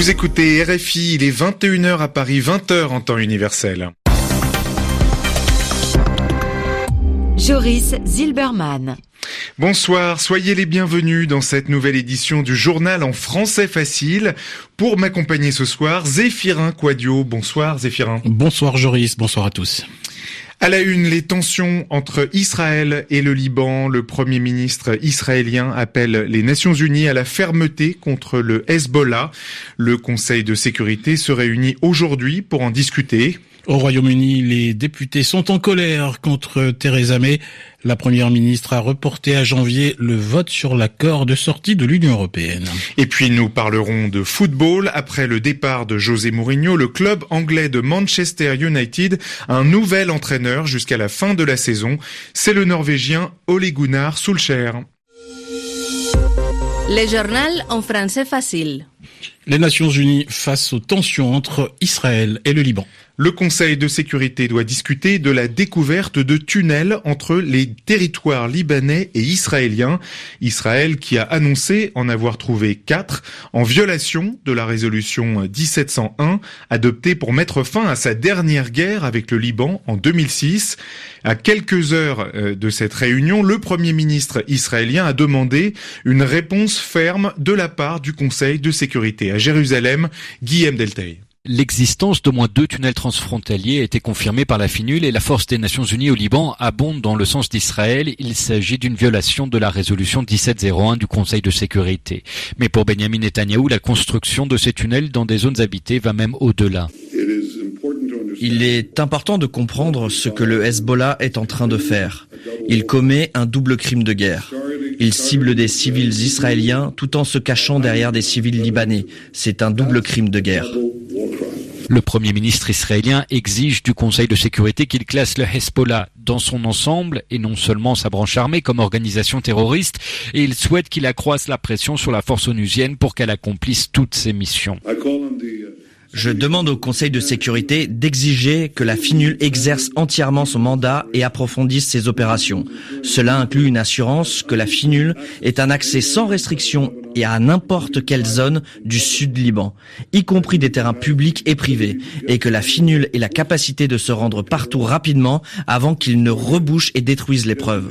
Vous écoutez RFI, il est 21h à Paris, 20h en temps universel. Joris Zilberman. Bonsoir, soyez les bienvenus dans cette nouvelle édition du journal en français facile. Pour m'accompagner ce soir, Zéphirin Quadio. Bonsoir Zéphirin. Bonsoir Joris, bonsoir à tous. À la une, les tensions entre Israël et le Liban. Le Premier ministre israélien appelle les Nations Unies à la fermeté contre le Hezbollah. Le Conseil de sécurité se réunit aujourd'hui pour en discuter. Au Royaume-Uni, les députés sont en colère contre Theresa May. La première ministre a reporté à janvier le vote sur l'accord de sortie de l'Union européenne. Et puis nous parlerons de football. Après le départ de José Mourinho, le club anglais de Manchester United a un nouvel entraîneur jusqu'à la fin de la saison. C'est le Norvégien Ole Gunnar Solskjaer. Le journal en français facile. Les Nations Unies face aux tensions entre Israël et le Liban. Le Conseil de sécurité doit discuter de la découverte de tunnels entre les territoires libanais et israéliens. Israël qui a annoncé en avoir trouvé quatre en violation de la résolution 1701 adoptée pour mettre fin à sa dernière guerre avec le Liban en 2006. À quelques heures euh, de cette réunion, le Premier ministre israélien a demandé une réponse ferme de la part du Conseil de sécurité à Jérusalem, Guillaume Deltay. L'existence d'au moins deux tunnels transfrontaliers a été confirmée par la FINUL et la force des Nations Unies au Liban abonde dans le sens d'Israël. Il s'agit d'une violation de la résolution 1701 du Conseil de sécurité. Mais pour Benjamin Netanyahu, la construction de ces tunnels dans des zones habitées va même au-delà. Il est important de comprendre ce que le Hezbollah est en train de faire. Il commet un double crime de guerre. Il cible des civils israéliens tout en se cachant derrière des civils libanais. C'est un double crime de guerre. Le Premier ministre israélien exige du Conseil de sécurité qu'il classe le Hezbollah dans son ensemble et non seulement sa branche armée comme organisation terroriste et il souhaite qu'il accroisse la pression sur la force onusienne pour qu'elle accomplisse toutes ses missions. Je demande au Conseil de sécurité d'exiger que la FINUL exerce entièrement son mandat et approfondisse ses opérations. Cela inclut une assurance que la FINUL ait un accès sans restriction et à n'importe quelle zone du sud Liban, y compris des terrains publics et privés, et que la FINUL ait la capacité de se rendre partout rapidement avant qu'il ne rebouche et détruise les preuves.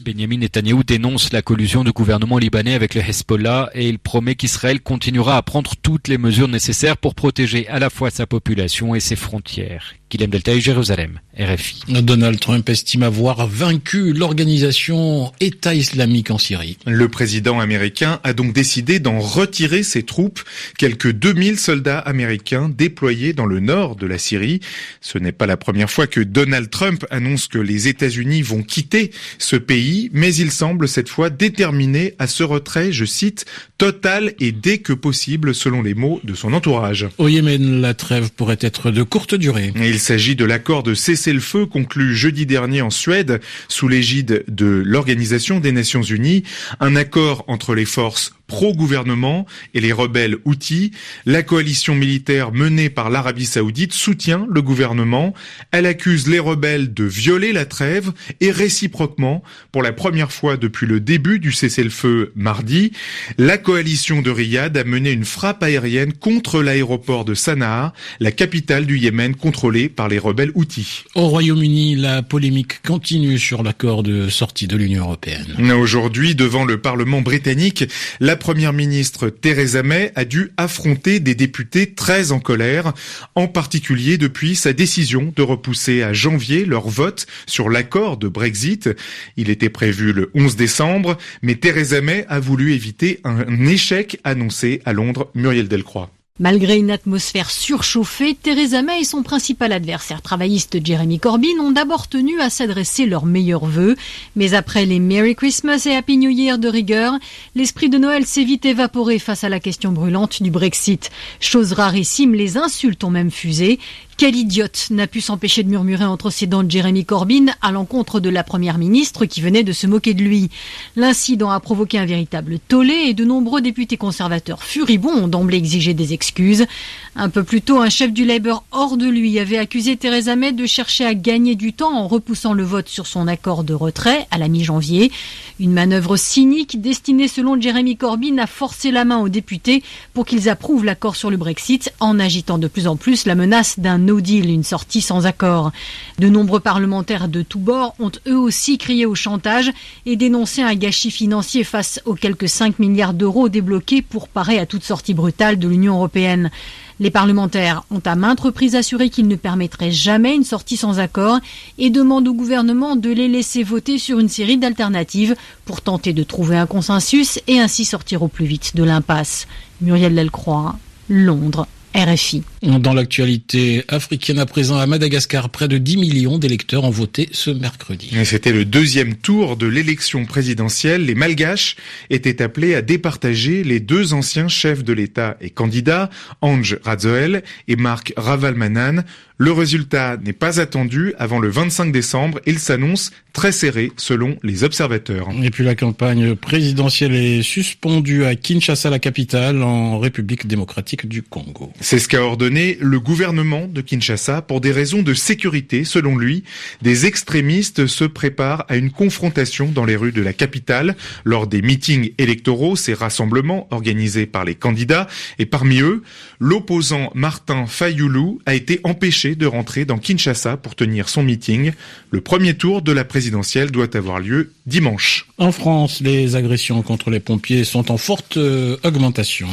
Benjamin Netanyahu dénonce la collusion du gouvernement libanais avec le Hezbollah et il promet qu'Israël continuera à prendre toutes les mesures nécessaires pour protéger à la fois sa population et ses frontières. Guillaume Delta Jérusalem, RFI. Donald Trump estime avoir vaincu l'organisation État islamique en Syrie. Le président américain a donc décidé d'en retirer ses troupes, quelques 2000 soldats américains déployés dans le nord de la Syrie. Ce n'est pas la première fois que Donald Trump annonce que les États-Unis vont quitter ce pays, mais il semble cette fois déterminé à ce retrait, je cite, total et dès que possible, selon les mots de son entourage. Au Yémen, la trêve pourrait être de courte durée. Il s'agit de l'accord de cessez-le-feu conclu jeudi dernier en Suède sous l'égide de l'Organisation des Nations Unies, un accord entre les forces pro-gouvernement et les rebelles Houthis. La coalition militaire menée par l'Arabie saoudite soutient le gouvernement. Elle accuse les rebelles de violer la trêve et réciproquement, pour la première fois depuis le début du cessez-le-feu mardi, la coalition de Riyad a mené une frappe aérienne contre l'aéroport de Sanaa, la capitale du Yémen contrôlée par les rebelles Houthis. Au Royaume-Uni, la polémique continue sur l'accord de sortie de l'Union européenne. Aujourd'hui, devant le Parlement britannique, la première ministre Theresa May a dû affronter des députés très en colère, en particulier depuis sa décision de repousser à janvier leur vote sur l'accord de Brexit. Il était prévu le 11 décembre, mais Theresa May a voulu éviter un échec annoncé à Londres. Muriel Delcroix. Malgré une atmosphère surchauffée, Theresa May et son principal adversaire travailliste Jeremy Corbyn ont d'abord tenu à s'adresser leurs meilleurs vœux. Mais après les Merry Christmas et Happy New Year de rigueur, l'esprit de Noël s'est vite évaporé face à la question brûlante du Brexit. Chose rarissime, les insultes ont même fusé. Quel idiote n'a pu s'empêcher de murmurer entre ses dents de Jeremy Corbyn à l'encontre de la première ministre qui venait de se moquer de lui? L'incident a provoqué un véritable tollé et de nombreux députés conservateurs furibonds ont d'emblée exigé des Un peu plus tôt, un chef du Labour hors de lui avait accusé Theresa May de chercher à gagner du temps en repoussant le vote sur son accord de retrait à la mi-janvier. Une manœuvre cynique destinée selon Jeremy Corbyn à forcer la main aux députés pour qu'ils approuvent l'accord sur le Brexit en agitant de plus en plus la menace d'un no deal, une sortie sans accord. De nombreux parlementaires de tous bords ont eux aussi crié au chantage et dénoncé un gâchis financier face aux quelques 5 milliards d'euros débloqués pour parer à toute sortie brutale de l'Union européenne. Les parlementaires ont à maintes reprises assuré qu'ils ne permettraient jamais une sortie sans accord et demandent au gouvernement de les laisser voter sur une série d'alternatives pour tenter de trouver un consensus et ainsi sortir au plus vite de l'impasse. Muriel Delcroix, Londres. RFI. Dans l'actualité africaine à présent, à Madagascar, près de 10 millions d'électeurs ont voté ce mercredi. C'était le deuxième tour de l'élection présidentielle. Les Malgaches étaient appelés à départager les deux anciens chefs de l'État et candidats, Ange Radzoel et Marc Ravalmanan. Le résultat n'est pas attendu avant le 25 décembre. Il s'annonce très serré selon les observateurs. Et puis la campagne présidentielle est suspendue à Kinshasa, la capitale, en République démocratique du Congo. C'est ce qu'a ordonné le gouvernement de Kinshasa pour des raisons de sécurité. Selon lui, des extrémistes se préparent à une confrontation dans les rues de la capitale lors des meetings électoraux, ces rassemblements organisés par les candidats. Et parmi eux, l'opposant Martin Fayoulou a été empêché de rentrer dans Kinshasa pour tenir son meeting. Le premier tour de la présidentielle doit avoir lieu dimanche. En France, les agressions contre les pompiers sont en forte euh, augmentation.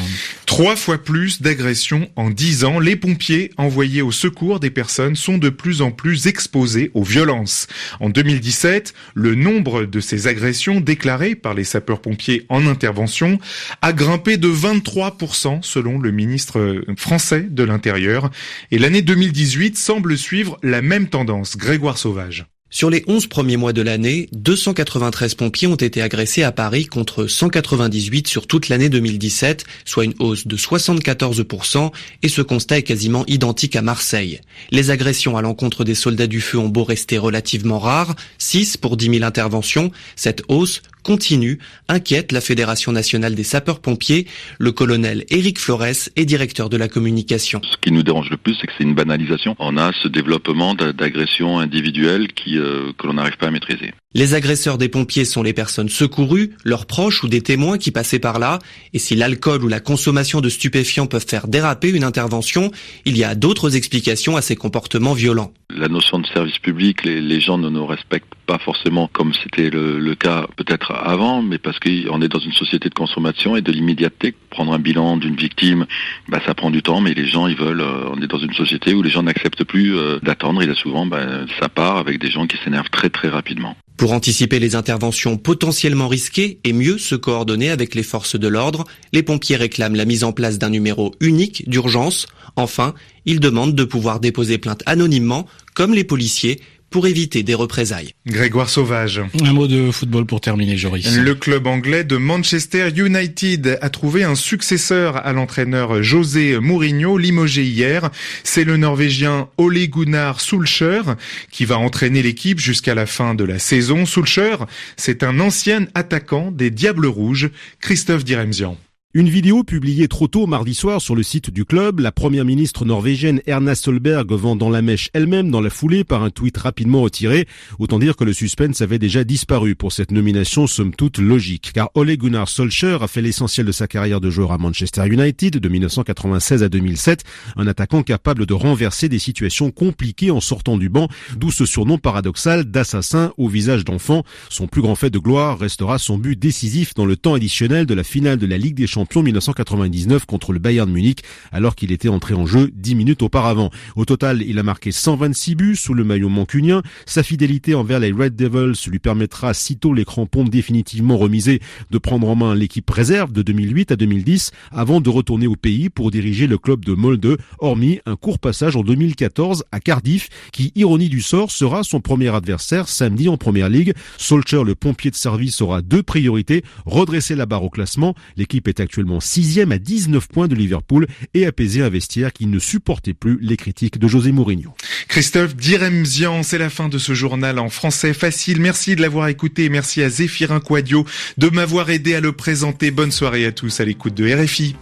Trois fois plus d'agressions en dix ans. Les pompiers envoyés au secours des personnes sont de plus en plus exposés aux violences. En 2017, le nombre de ces agressions déclarées par les sapeurs-pompiers en intervention a grimpé de 23% selon le ministre français de l'Intérieur. Et l'année 2018 semble suivre la même tendance. Grégoire Sauvage. Sur les 11 premiers mois de l'année, 293 pompiers ont été agressés à Paris contre 198 sur toute l'année 2017, soit une hausse de 74%, et ce constat est quasiment identique à Marseille. Les agressions à l'encontre des soldats du feu ont beau rester relativement rares, 6 pour 10 000 interventions, cette hausse continue inquiète la Fédération nationale des sapeurs-pompiers. Le colonel Éric Flores est directeur de la communication. Ce qui nous dérange le plus, c'est que c'est une banalisation. On a ce développement d'agressions individuelles euh, que l'on n'arrive pas à maîtriser. Les agresseurs des pompiers sont les personnes secourues, leurs proches ou des témoins qui passaient par là. Et si l'alcool ou la consommation de stupéfiants peuvent faire déraper une intervention, il y a d'autres explications à ces comportements violents. La notion de service public, les, gens ne nous respectent pas forcément comme c'était le, cas peut-être avant, mais parce qu'on est dans une société de consommation et de l'immédiateté. Prendre un bilan d'une victime, bah, ça prend du temps, mais les gens, ils veulent. Euh, on est dans une société où les gens n'acceptent plus euh, d'attendre. Et là, souvent, bah, ça part avec des gens qui s'énervent très très rapidement. Pour anticiper les interventions potentiellement risquées et mieux se coordonner avec les forces de l'ordre, les pompiers réclament la mise en place d'un numéro unique d'urgence. Enfin, ils demandent de pouvoir déposer plainte anonymement, comme les policiers, pour éviter des représailles. Grégoire Sauvage. Un mot de football pour terminer, Joris. Le club anglais de Manchester United a trouvé un successeur à l'entraîneur José Mourinho, limogé hier. C'est le Norvégien Ole Gunnar Solskjaer qui va entraîner l'équipe jusqu'à la fin de la saison. Solskjaer, c'est un ancien attaquant des Diables Rouges, Christophe Diremzian. Une vidéo publiée trop tôt mardi soir sur le site du club, la première ministre norvégienne Erna Solberg vendant la mèche elle-même dans la foulée par un tweet rapidement retiré. Autant dire que le suspense avait déjà disparu pour cette nomination somme toute logique, car Ole Gunnar Solskjaer a fait l'essentiel de sa carrière de joueur à Manchester United de 1996 à 2007, un attaquant capable de renverser des situations compliquées en sortant du banc, d'où ce surnom paradoxal d'assassin au visage d'enfant. Son plus grand fait de gloire restera son but décisif dans le temps additionnel de la finale de la Ligue des Champions champion 1999 contre le Bayern Munich alors qu'il était entré en jeu 10 minutes auparavant. Au total, il a marqué 126 buts sous le maillot mancunien. Sa fidélité envers les Red Devils lui permettra, sitôt les crampons définitivement remisés, de prendre en main l'équipe réserve de 2008 à 2010 avant de retourner au pays pour diriger le club de Molde, hormis un court passage en 2014 à Cardiff qui, ironie du sort, sera son premier adversaire samedi en première ligue. Solcher, le pompier de service, aura deux priorités. Redresser la barre au classement. L'équipe est actuellement sixième à 19 points de Liverpool et apaiser un vestiaire qui ne supportait plus les critiques de José Mourinho. Christophe Diremzian, c'est la fin de ce journal en français facile. Merci de l'avoir écouté. Merci à Zéphirin Quadio de m'avoir aidé à le présenter. Bonne soirée à tous à l'écoute de RFI.